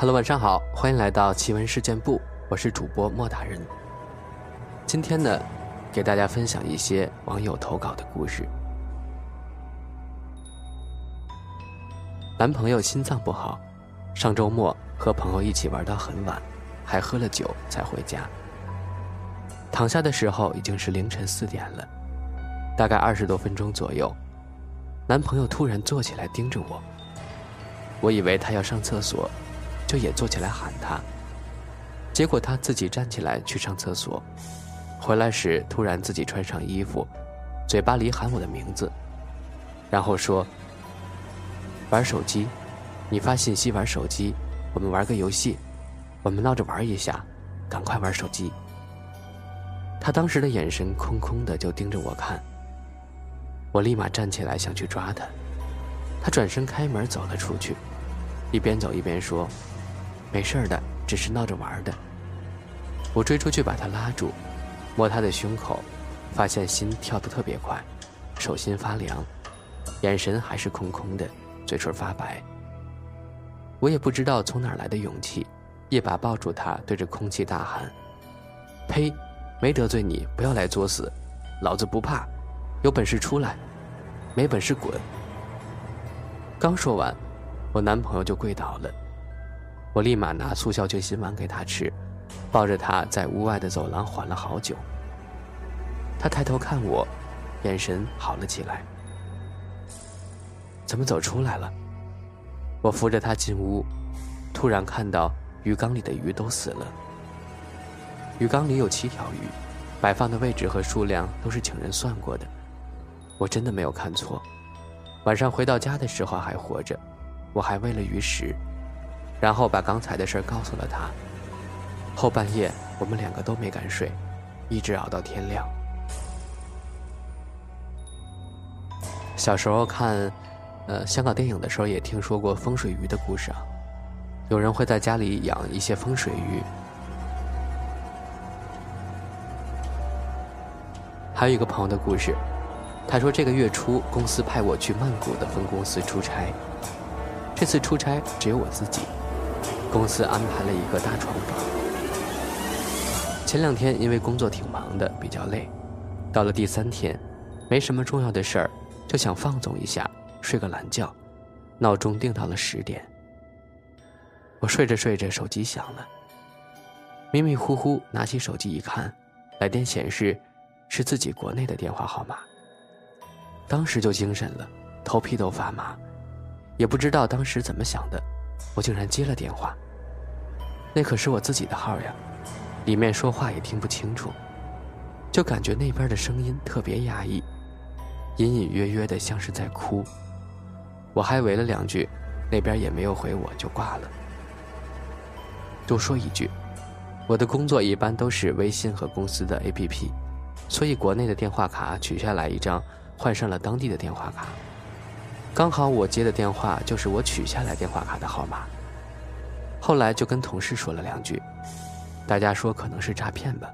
Hello，晚上好，欢迎来到奇闻事件部，我是主播莫大人。今天呢，给大家分享一些网友投稿的故事。男朋友心脏不好，上周末和朋友一起玩到很晚，还喝了酒才回家。躺下的时候已经是凌晨四点了，大概二十多分钟左右，男朋友突然坐起来盯着我，我以为他要上厕所。就也坐起来喊他，结果他自己站起来去上厕所，回来时突然自己穿上衣服，嘴巴里喊我的名字，然后说：“玩手机，你发信息玩手机，我们玩个游戏，我们闹着玩一下，赶快玩手机。”他当时的眼神空空的，就盯着我看。我立马站起来想去抓他，他转身开门走了出去，一边走一边说。没事的，只是闹着玩的。我追出去把他拉住，摸他的胸口，发现心跳得特别快，手心发凉，眼神还是空空的，嘴唇发白。我也不知道从哪来的勇气，一把抱住他，对着空气大喊：“呸！没得罪你，不要来作死，老子不怕，有本事出来，没本事滚。”刚说完，我男朋友就跪倒了。我立马拿速效救心丸给他吃，抱着他在屋外的走廊缓了好久。他抬头看我，眼神好了起来。怎么走出来了？我扶着他进屋，突然看到鱼缸里的鱼都死了。鱼缸里有七条鱼，摆放的位置和数量都是请人算过的，我真的没有看错。晚上回到家的时候还活着，我还喂了鱼食。然后把刚才的事告诉了他。后半夜，我们两个都没敢睡，一直熬到天亮。小时候看，呃，香港电影的时候也听说过风水鱼的故事啊。有人会在家里养一些风水鱼。还有一个朋友的故事，他说这个月初公司派我去曼谷的分公司出差，这次出差只有我自己。公司安排了一个大床房。前两天因为工作挺忙的，比较累，到了第三天，没什么重要的事儿，就想放纵一下，睡个懒觉，闹钟定到了十点。我睡着睡着，手机响了，迷迷糊糊拿起手机一看，来电显示是自己国内的电话号码。当时就精神了，头皮都发麻，也不知道当时怎么想的。我竟然接了电话，那可是我自己的号呀，里面说话也听不清楚，就感觉那边的声音特别压抑，隐隐约约的像是在哭。我还喂了两句，那边也没有回我，就挂了。多说一句，我的工作一般都是微信和公司的 APP，所以国内的电话卡取下来一张，换上了当地的电话卡。刚好我接的电话就是我取下来电话卡的号码。后来就跟同事说了两句，大家说可能是诈骗吧，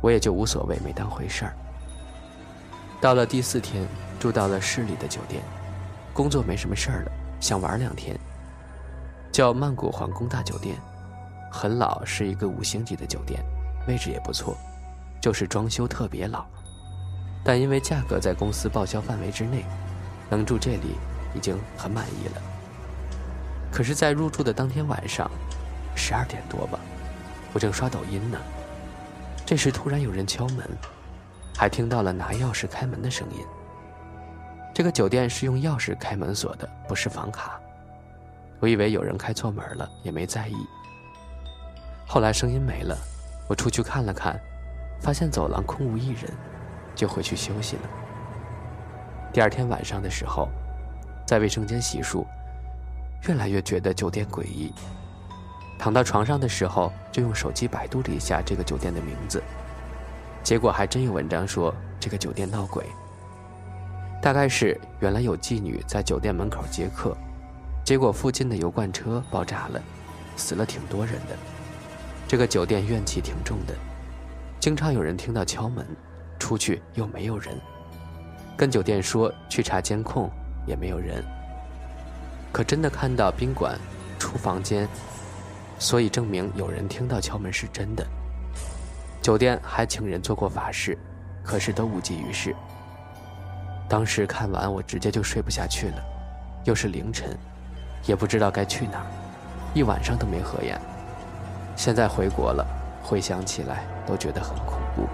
我也就无所谓，没当回事儿。到了第四天，住到了市里的酒店，工作没什么事儿了，想玩两天，叫曼谷皇宫大酒店，很老，是一个五星级的酒店，位置也不错，就是装修特别老，但因为价格在公司报销范围之内。能住这里已经很满意了。可是，在入住的当天晚上，十二点多吧，我正刷抖音呢。这时突然有人敲门，还听到了拿钥匙开门的声音。这个酒店是用钥匙开门锁的，不是房卡。我以为有人开错门了，也没在意。后来声音没了，我出去看了看，发现走廊空无一人，就回去休息了。第二天晚上的时候，在卫生间洗漱，越来越觉得酒店诡异。躺到床上的时候，就用手机百度了一下这个酒店的名字，结果还真有文章说这个酒店闹鬼。大概是原来有妓女在酒店门口接客，结果附近的油罐车爆炸了，死了挺多人的。这个酒店怨气挺重的，经常有人听到敲门，出去又没有人。跟酒店说去查监控，也没有人。可真的看到宾馆出房间，所以证明有人听到敲门是真的。酒店还请人做过法事，可是都无济于事。当时看完我直接就睡不下去了，又是凌晨，也不知道该去哪儿，一晚上都没合眼。现在回国了，回想起来都觉得很恐怖。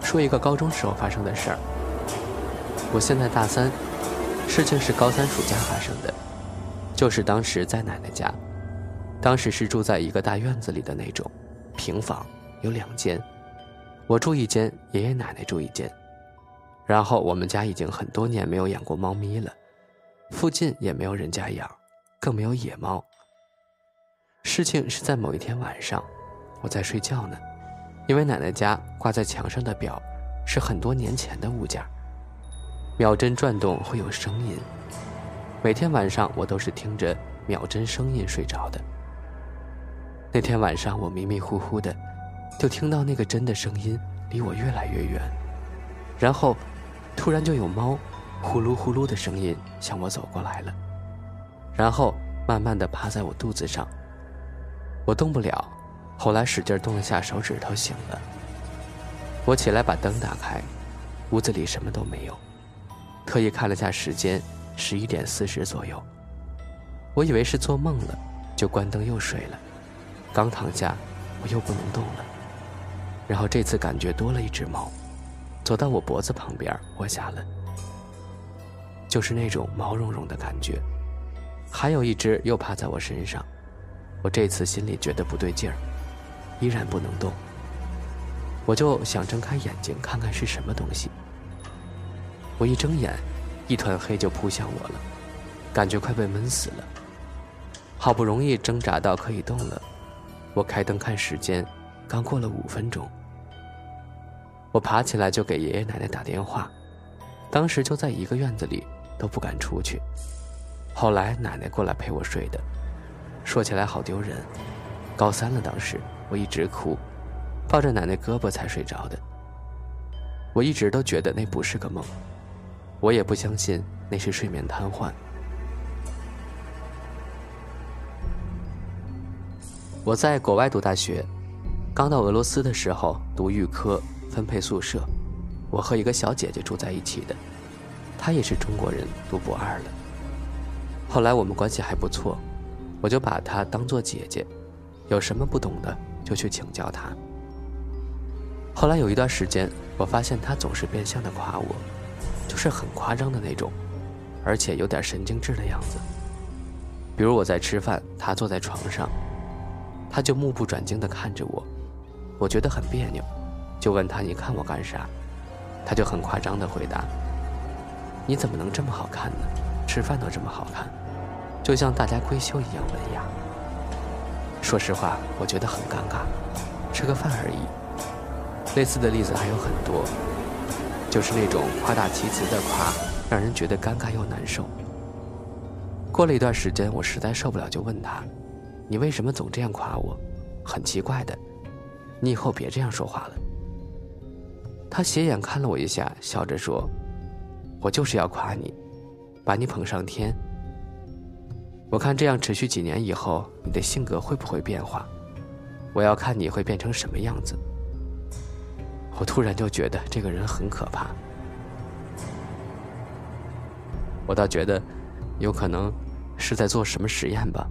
说一个高中时候发生的事儿。我现在大三，事情是高三暑假发生的，就是当时在奶奶家，当时是住在一个大院子里的那种，平房有两间，我住一间，爷爷奶奶住一间。然后我们家已经很多年没有养过猫咪了，附近也没有人家养，更没有野猫。事情是在某一天晚上，我在睡觉呢。因为奶奶家挂在墙上的表，是很多年前的物件秒针转动会有声音。每天晚上我都是听着秒针声音睡着的。那天晚上我迷迷糊糊的，就听到那个针的声音离我越来越远，然后突然就有猫呼噜呼噜的声音向我走过来了，然后慢慢的趴在我肚子上，我动不了。后来使劲动了下手指头，醒了。我起来把灯打开，屋子里什么都没有。特意看了下时间，十一点四十左右。我以为是做梦了，就关灯又睡了。刚躺下，我又不能动了。然后这次感觉多了一只猫，走到我脖子旁边我下了，就是那种毛茸茸的感觉。还有一只又趴在我身上，我这次心里觉得不对劲儿。依然不能动，我就想睁开眼睛看看是什么东西。我一睁眼，一团黑就扑向我了，感觉快被闷死了。好不容易挣扎到可以动了，我开灯看时间，刚过了五分钟。我爬起来就给爷爷奶奶打电话，当时就在一个院子里，都不敢出去。后来奶奶过来陪我睡的，说起来好丢人，高三了当时。我一直哭，抱着奶奶胳膊才睡着的。我一直都觉得那不是个梦，我也不相信那是睡眠瘫痪。我在国外读大学，刚到俄罗斯的时候读预科，分配宿舍，我和一个小姐姐住在一起的，她也是中国人，读博二了。后来我们关系还不错，我就把她当做姐姐，有什么不懂的。就去请教她。后来有一段时间，我发现他总是变相的夸我，是很夸张的那种，而且有点神经质的样子。比如我在吃饭，他坐在床上，他就目不转睛地看着我，我觉得很别扭，就问他：“你看我干啥？”他就很夸张地回答：“你怎么能这么好看呢？吃饭都这么好看，就像大家闺秀一样文雅。”说实话，我觉得很尴尬，吃个饭而已。类似的例子还有很多，就是那种夸大其词的夸，让人觉得尴尬又难受。过了一段时间，我实在受不了，就问他：“你为什么总这样夸我？很奇怪的，你以后别这样说话了。”他斜眼看了我一下，笑着说：“我就是要夸你，把你捧上天。”我看这样持续几年以后，你的性格会不会变化？我要看你会变成什么样子。我突然就觉得这个人很可怕。我倒觉得，有可能是在做什么实验吧。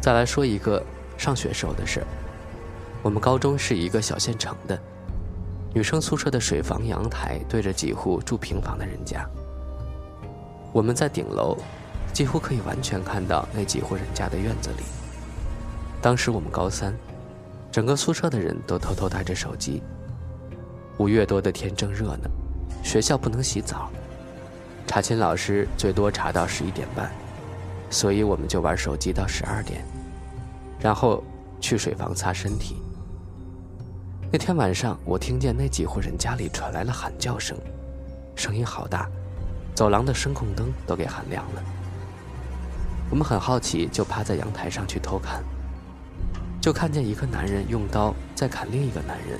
再来说一个上学时候的事我们高中是一个小县城的。女生宿舍的水房阳台对着几户住平房的人家，我们在顶楼，几乎可以完全看到那几户人家的院子里。当时我们高三，整个宿舍的人都偷偷带着手机。五月多的天正热呢，学校不能洗澡，查寝老师最多查到十一点半，所以我们就玩手机到十二点，然后去水房擦身体。那天晚上，我听见那几户人家里传来了喊叫声，声音好大，走廊的声控灯都给喊亮了。我们很好奇，就趴在阳台上去偷看，就看见一个男人用刀在砍另一个男人，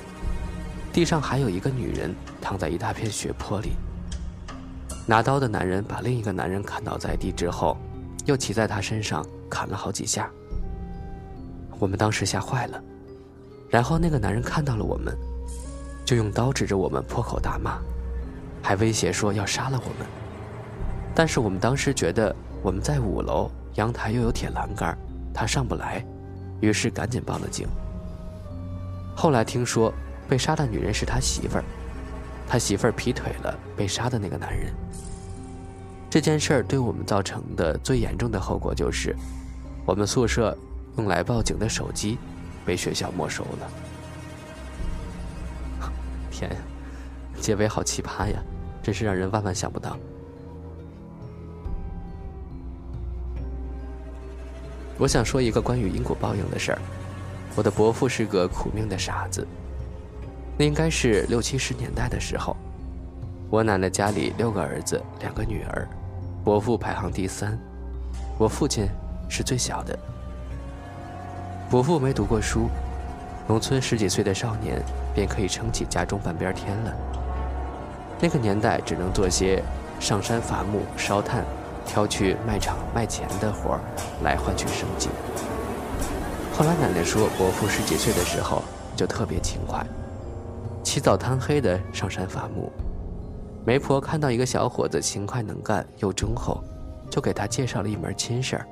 地上还有一个女人躺在一大片血泊里。拿刀的男人把另一个男人砍倒在地之后，又骑在他身上砍了好几下。我们当时吓坏了，然后那个男人看到了我们，就用刀指着我们破口大骂，还威胁说要杀了我们。但是我们当时觉得我们在五楼，阳台又有铁栏杆，他上不来，于是赶紧报了警。后来听说被杀的女人是他媳妇儿，他媳妇儿劈腿了被杀的那个男人。这件事儿对我们造成的最严重的后果就是，我们宿舍。用来报警的手机被学校没收了。天呀，结尾好奇葩呀，真是让人万万想不到。我想说一个关于因果报应的事儿。我的伯父是个苦命的傻子。那应该是六七十年代的时候，我奶奶家里六个儿子，两个女儿，伯父排行第三，我父亲是最小的。伯父没读过书，农村十几岁的少年便可以撑起家中半边天了。那个年代只能做些上山伐木、烧炭、挑去卖场卖钱的活儿来换取生计。后来奶奶说，伯父十几岁的时候就特别勤快，起早贪黑的上山伐木。媒婆看到一个小伙子勤快能干又忠厚，就给他介绍了一门亲事儿。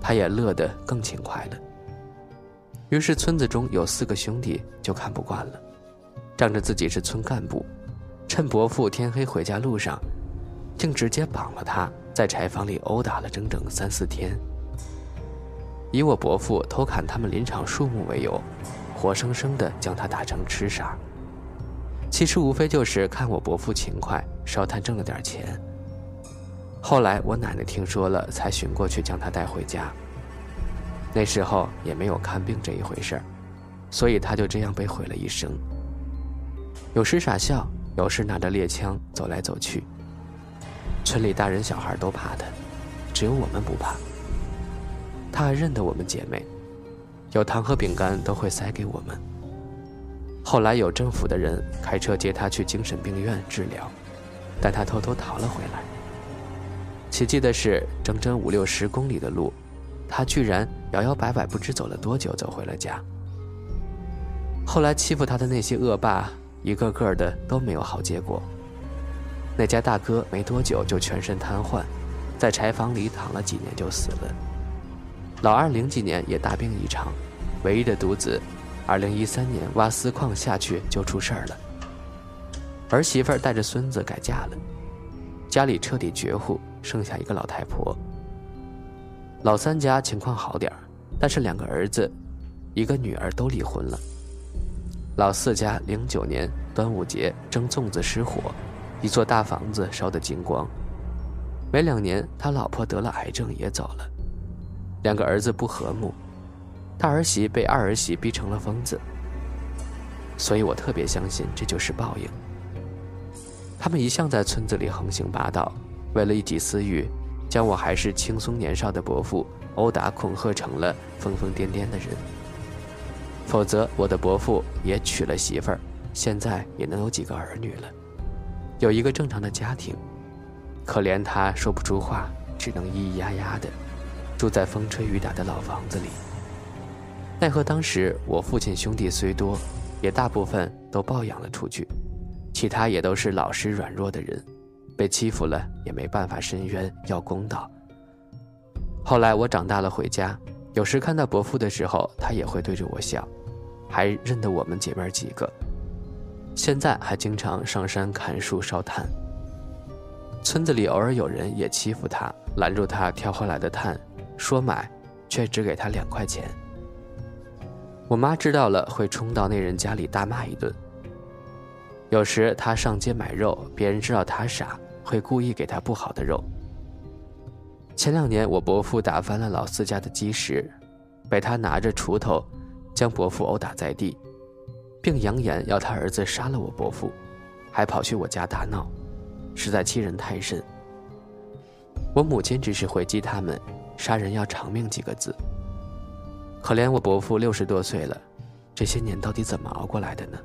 他也乐得更勤快了。于是村子中有四个兄弟就看不惯了，仗着自己是村干部，趁伯父天黑回家路上，竟直接绑了他，在柴房里殴打了整整三四天。以我伯父偷砍他们林场树木为由，活生生的将他打成痴傻。其实无非就是看我伯父勤快，烧炭挣了点钱。后来我奶奶听说了，才寻过去将他带回家。那时候也没有看病这一回事儿，所以他就这样被毁了一生。有时傻笑，有时拿着猎枪走来走去。村里大人小孩都怕他，只有我们不怕。他还认得我们姐妹，有糖和饼干都会塞给我们。后来有政府的人开车接他去精神病院治疗，但他偷偷逃了回来。奇迹的是，整整五六十公里的路。他居然摇摇摆摆，不知走了多久，走回了家。后来欺负他的那些恶霸，一个个的都没有好结果。那家大哥没多久就全身瘫痪，在柴房里躺了几年就死了。老二零几年也大病一场，唯一的独子，二零一三年挖丝矿下去就出事儿了。儿媳妇带着孙子改嫁了，家里彻底绝户，剩下一个老太婆。老三家情况好点儿，但是两个儿子，一个女儿都离婚了。老四家零九年端午节蒸粽子失火，一座大房子烧得精光。没两年，他老婆得了癌症也走了。两个儿子不和睦，大儿媳被二儿媳逼成了疯子。所以我特别相信这就是报应。他们一向在村子里横行霸道，为了一己私欲。将我还是轻松年少的伯父殴打恐吓成了疯疯癫癫的人。否则，我的伯父也娶了媳妇儿，现在也能有几个儿女了，有一个正常的家庭。可怜他说不出话，只能咿咿呀呀的，住在风吹雨打的老房子里。奈何当时我父亲兄弟虽多，也大部分都抱养了出去，其他也都是老实软弱的人。被欺负了也没办法申冤要公道。后来我长大了回家，有时看到伯父的时候，他也会对着我笑，还认得我们姐妹几个。现在还经常上山砍树烧炭。村子里偶尔有人也欺负他，拦住他挑回来的炭，说买，却只给他两块钱。我妈知道了会冲到那人家里大骂一顿。有时他上街买肉，别人知道他傻。会故意给他不好的肉。前两年，我伯父打翻了老四家的鸡食，被他拿着锄头将伯父殴打在地，并扬言要他儿子杀了我伯父，还跑去我家大闹，实在欺人太甚。我母亲只是回击他们“杀人要偿命”几个字。可怜我伯父六十多岁了，这些年到底怎么熬过来的呢？